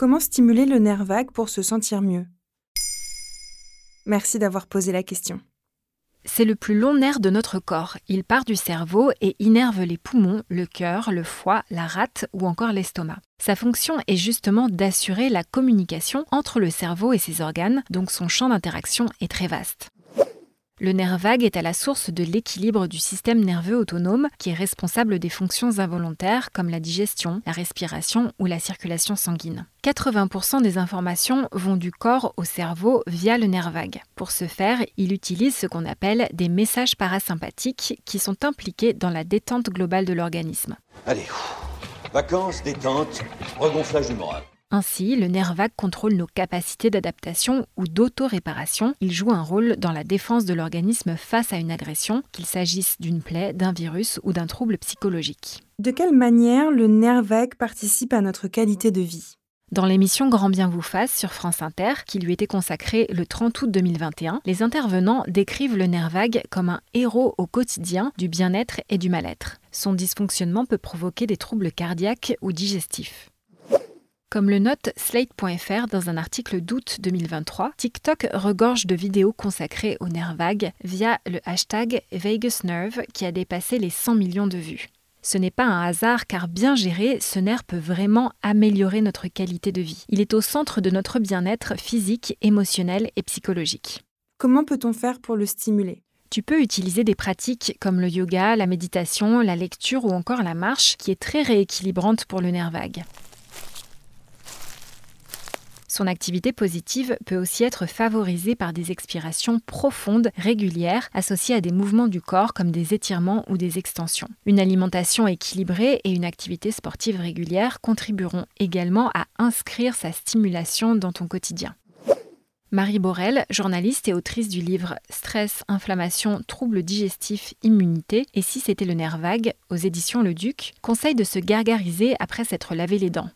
Comment stimuler le nerf vague pour se sentir mieux? Merci d'avoir posé la question. C'est le plus long nerf de notre corps. Il part du cerveau et innerve les poumons, le cœur, le foie, la rate ou encore l'estomac. Sa fonction est justement d'assurer la communication entre le cerveau et ses organes, donc son champ d'interaction est très vaste. Le nerf vague est à la source de l'équilibre du système nerveux autonome qui est responsable des fonctions involontaires comme la digestion, la respiration ou la circulation sanguine. 80% des informations vont du corps au cerveau via le nerf vague. Pour ce faire, il utilise ce qu'on appelle des messages parasympathiques qui sont impliqués dans la détente globale de l'organisme. Allez, vacances, détente, regonflage du moral. Ainsi, le nerf vague contrôle nos capacités d'adaptation ou d'auto-réparation. Il joue un rôle dans la défense de l'organisme face à une agression, qu'il s'agisse d'une plaie, d'un virus ou d'un trouble psychologique. De quelle manière le nerf vague participe à notre qualité de vie? Dans l'émission Grand Bien vous fasse sur France Inter, qui lui était consacrée le 30 août 2021, les intervenants décrivent le nerf vague comme un héros au quotidien du bien-être et du mal-être. Son dysfonctionnement peut provoquer des troubles cardiaques ou digestifs. Comme le note Slate.fr dans un article d'août 2023, TikTok regorge de vidéos consacrées au nerf vague via le hashtag VegasNerve qui a dépassé les 100 millions de vues. Ce n'est pas un hasard car bien géré, ce nerf peut vraiment améliorer notre qualité de vie. Il est au centre de notre bien-être physique, émotionnel et psychologique. Comment peut-on faire pour le stimuler? Tu peux utiliser des pratiques comme le yoga, la méditation, la lecture ou encore la marche qui est très rééquilibrante pour le nerf vague. Son activité positive peut aussi être favorisée par des expirations profondes, régulières, associées à des mouvements du corps comme des étirements ou des extensions. Une alimentation équilibrée et une activité sportive régulière contribueront également à inscrire sa stimulation dans ton quotidien. Marie Borel, journaliste et autrice du livre Stress, inflammation, troubles digestifs, immunité et si c'était le nerf vague aux éditions Le Duc, conseille de se gargariser après s'être lavé les dents.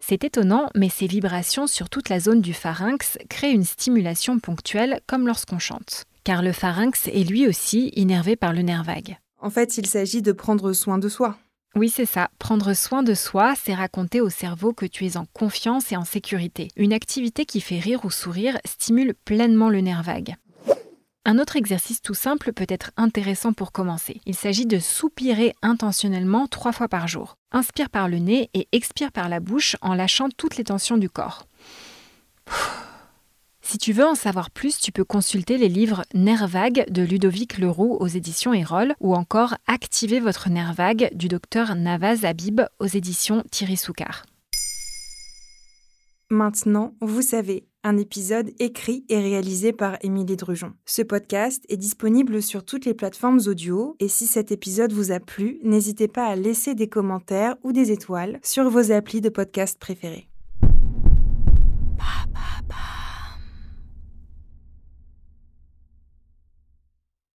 C'est étonnant, mais ces vibrations sur toute la zone du pharynx créent une stimulation ponctuelle comme lorsqu'on chante. Car le pharynx est lui aussi innervé par le nerf vague. En fait, il s'agit de prendre soin de soi. Oui, c'est ça. Prendre soin de soi, c'est raconter au cerveau que tu es en confiance et en sécurité. Une activité qui fait rire ou sourire stimule pleinement le nerf vague. Un autre exercice tout simple peut être intéressant pour commencer. Il s'agit de soupirer intentionnellement trois fois par jour. Inspire par le nez et expire par la bouche en lâchant toutes les tensions du corps. Si tu veux en savoir plus, tu peux consulter les livres Nerf de Ludovic Leroux aux éditions Erol ou encore Activer votre nerf vague du docteur Navaz Habib aux éditions Thierry Soukar. Maintenant, vous savez, un épisode écrit et réalisé par Émilie Drujon. Ce podcast est disponible sur toutes les plateformes audio et si cet épisode vous a plu, n'hésitez pas à laisser des commentaires ou des étoiles sur vos applis de podcast préférés.